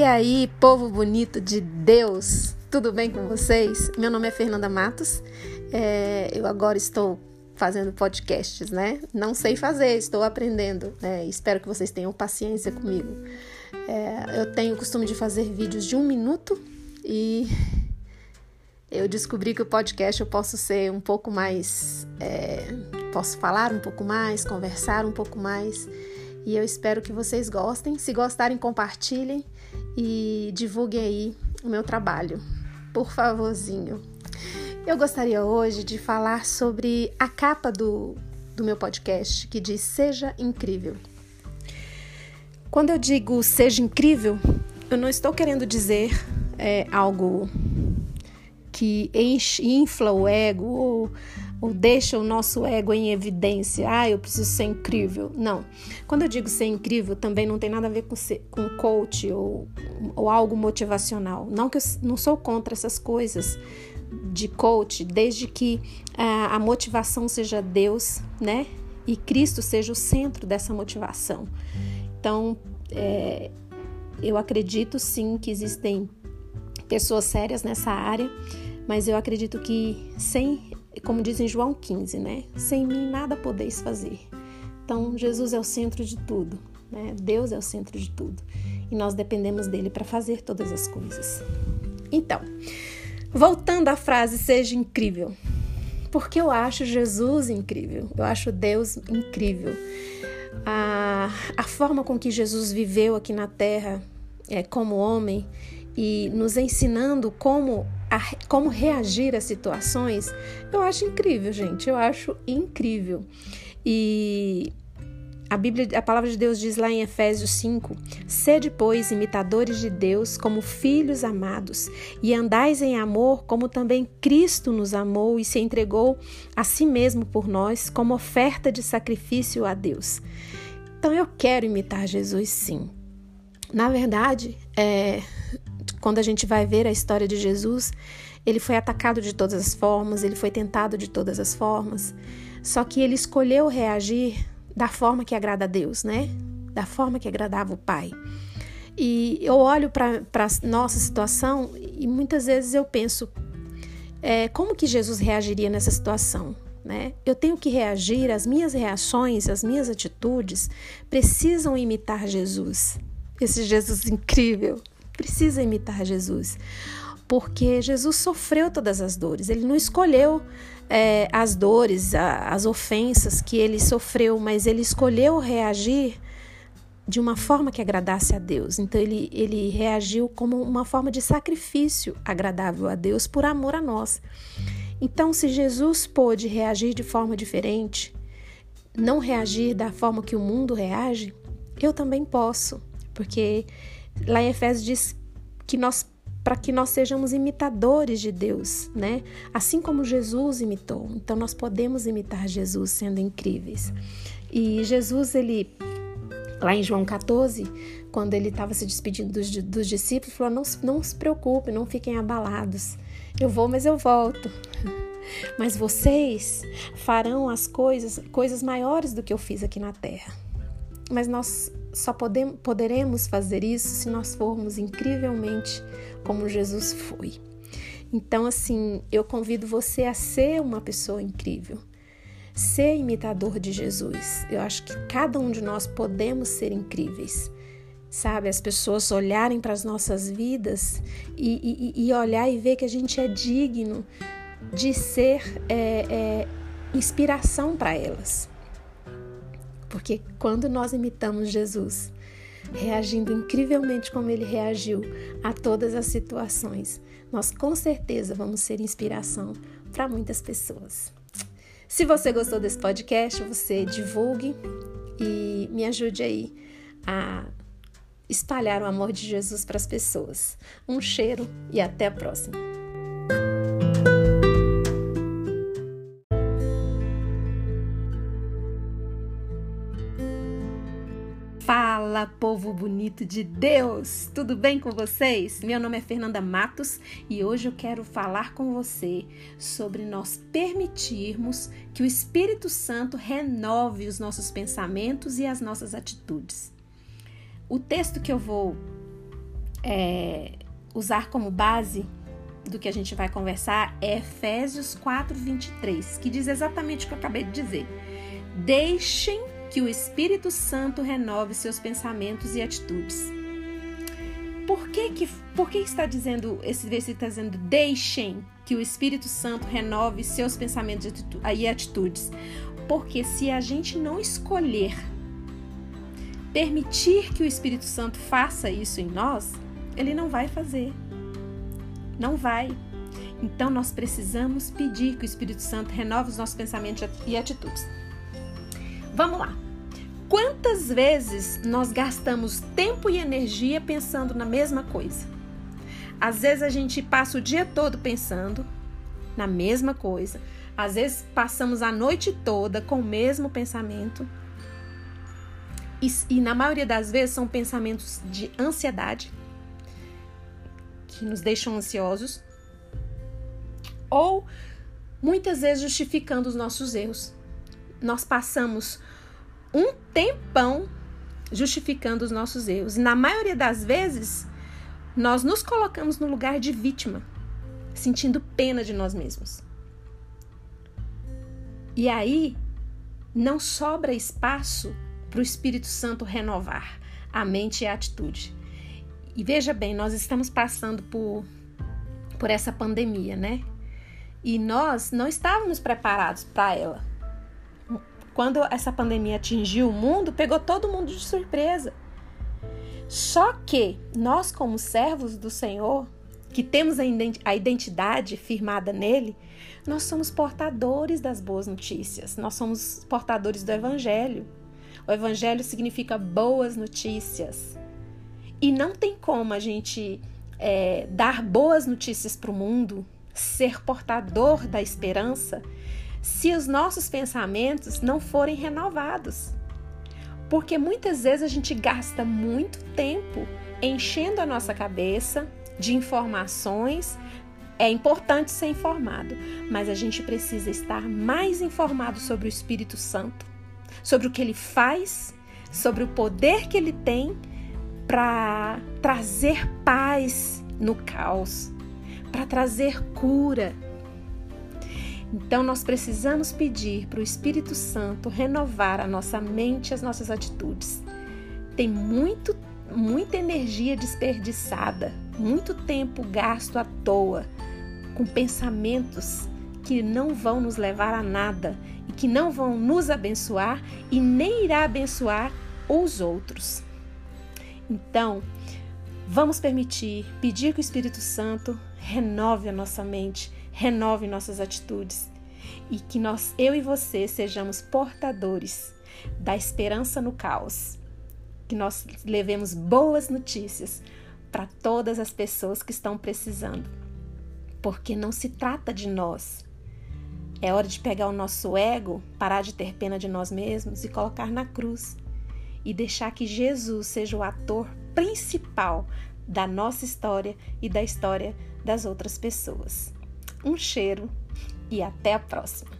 E aí, povo bonito de Deus, tudo bem com vocês? Meu nome é Fernanda Matos, é, eu agora estou fazendo podcasts, né? Não sei fazer, estou aprendendo, né? Espero que vocês tenham paciência comigo. É, eu tenho o costume de fazer vídeos de um minuto e eu descobri que o podcast eu posso ser um pouco mais. É, posso falar um pouco mais, conversar um pouco mais. E eu espero que vocês gostem. Se gostarem, compartilhem e divulguem aí o meu trabalho. Por favorzinho. Eu gostaria hoje de falar sobre a capa do, do meu podcast que diz Seja Incrível. Quando eu digo seja incrível, eu não estou querendo dizer é, algo que enche, infla o ego ou, ou deixa o nosso ego em evidência. Ah, eu preciso ser incrível. Não. Quando eu digo ser incrível, também não tem nada a ver com, ser, com coach ou, ou algo motivacional. Não que eu não sou contra essas coisas de coach, desde que a, a motivação seja Deus, né? E Cristo seja o centro dessa motivação. Então, é, eu acredito sim que existem pessoas sérias nessa área mas eu acredito que sem, como diz em João 15, né? Sem mim nada podeis fazer. Então, Jesus é o centro de tudo, né? Deus é o centro de tudo. E nós dependemos dele para fazer todas as coisas. Então, voltando à frase seja incrível. Porque eu acho Jesus incrível. Eu acho Deus incrível. A, a forma com que Jesus viveu aqui na terra é, como homem e nos ensinando como a, como reagir a situações, eu acho incrível, gente. Eu acho incrível. E a Bíblia, a palavra de Deus diz lá em Efésios 5: Sede, pois, imitadores de Deus como filhos amados, e andais em amor, como também Cristo nos amou e se entregou a si mesmo por nós, como oferta de sacrifício a Deus. Então eu quero imitar Jesus, sim. Na verdade, é, quando a gente vai ver a história de Jesus, ele foi atacado de todas as formas, ele foi tentado de todas as formas, só que ele escolheu reagir da forma que agrada a Deus, né? Da forma que agradava o Pai. E eu olho para a nossa situação e muitas vezes eu penso: é, como que Jesus reagiria nessa situação? Né? Eu tenho que reagir, as minhas reações, as minhas atitudes precisam imitar Jesus, esse Jesus incrível, precisa imitar Jesus, porque Jesus sofreu todas as dores, ele não escolheu é, as dores, a, as ofensas que ele sofreu, mas ele escolheu reagir de uma forma que agradasse a Deus. Então ele, ele reagiu como uma forma de sacrifício agradável a Deus por amor a nós. Então, se Jesus pôde reagir de forma diferente, não reagir da forma que o mundo reage, eu também posso, porque Lá em Efésios diz que nós para que nós sejamos imitadores de Deus, né? Assim como Jesus imitou. Então nós podemos imitar Jesus sendo incríveis. E Jesus ele lá em João 14, quando ele estava se despedindo dos, dos discípulos, falou: não, não se preocupem, não fiquem abalados. Eu vou, mas eu volto. Mas vocês farão as coisas, coisas maiores do que eu fiz aqui na terra. Mas nós só poderemos fazer isso se nós formos incrivelmente como Jesus foi. Então, assim, eu convido você a ser uma pessoa incrível, ser imitador de Jesus. Eu acho que cada um de nós podemos ser incríveis. Sabe, as pessoas olharem para as nossas vidas e, e, e, olhar e ver que a gente é digno de ser é, é, inspiração para elas. Porque quando nós imitamos Jesus, reagindo incrivelmente como ele reagiu a todas as situações, nós com certeza vamos ser inspiração para muitas pessoas. Se você gostou desse podcast, você divulgue e me ajude aí a espalhar o amor de Jesus para as pessoas. Um cheiro e até a próxima! Fala, povo bonito de Deus! Tudo bem com vocês? Meu nome é Fernanda Matos e hoje eu quero falar com você sobre nós permitirmos que o Espírito Santo renove os nossos pensamentos e as nossas atitudes. O texto que eu vou é, usar como base do que a gente vai conversar é Efésios 4, 23, que diz exatamente o que eu acabei de dizer. Deixem que o Espírito Santo renove seus pensamentos e atitudes. Por que, que, por que está dizendo, esse versículo está dizendo, deixem que o Espírito Santo renove seus pensamentos e atitudes? Porque se a gente não escolher permitir que o Espírito Santo faça isso em nós, ele não vai fazer. Não vai. Então nós precisamos pedir que o Espírito Santo renove os nossos pensamentos e atitudes. Vamos lá. Quantas vezes nós gastamos tempo e energia pensando na mesma coisa? Às vezes a gente passa o dia todo pensando na mesma coisa. Às vezes passamos a noite toda com o mesmo pensamento. E, e na maioria das vezes são pensamentos de ansiedade, que nos deixam ansiosos, ou muitas vezes justificando os nossos erros. Nós passamos um tempão justificando os nossos erros. E na maioria das vezes, nós nos colocamos no lugar de vítima, sentindo pena de nós mesmos. E aí não sobra espaço para o Espírito Santo renovar a mente e a atitude. E veja bem, nós estamos passando por, por essa pandemia, né? E nós não estávamos preparados para ela. Quando essa pandemia atingiu o mundo, pegou todo mundo de surpresa. Só que nós, como servos do Senhor, que temos a identidade firmada nele, nós somos portadores das boas notícias, nós somos portadores do Evangelho. O Evangelho significa boas notícias. E não tem como a gente é, dar boas notícias para o mundo, ser portador da esperança, se os nossos pensamentos não forem renovados. Porque muitas vezes a gente gasta muito tempo enchendo a nossa cabeça de informações. É importante ser informado, mas a gente precisa estar mais informado sobre o Espírito Santo, sobre o que ele faz, sobre o poder que ele tem para trazer paz no caos, para trazer cura. Então nós precisamos pedir para o Espírito Santo renovar a nossa mente as nossas atitudes. Tem muito, muita energia desperdiçada, muito tempo gasto à toa com pensamentos que não vão nos levar a nada e que não vão nos abençoar e nem irá abençoar os outros. Então, vamos permitir, pedir que o Espírito Santo renove a nossa mente, renove nossas atitudes e que nós, eu e você, sejamos portadores da esperança no caos, que nós levemos boas notícias para todas as pessoas que estão precisando, porque não se trata de nós. É hora de pegar o nosso ego, parar de ter pena de nós mesmos e colocar na cruz e deixar que Jesus seja o ator principal da nossa história e da história das outras pessoas. Um cheiro e até a próxima!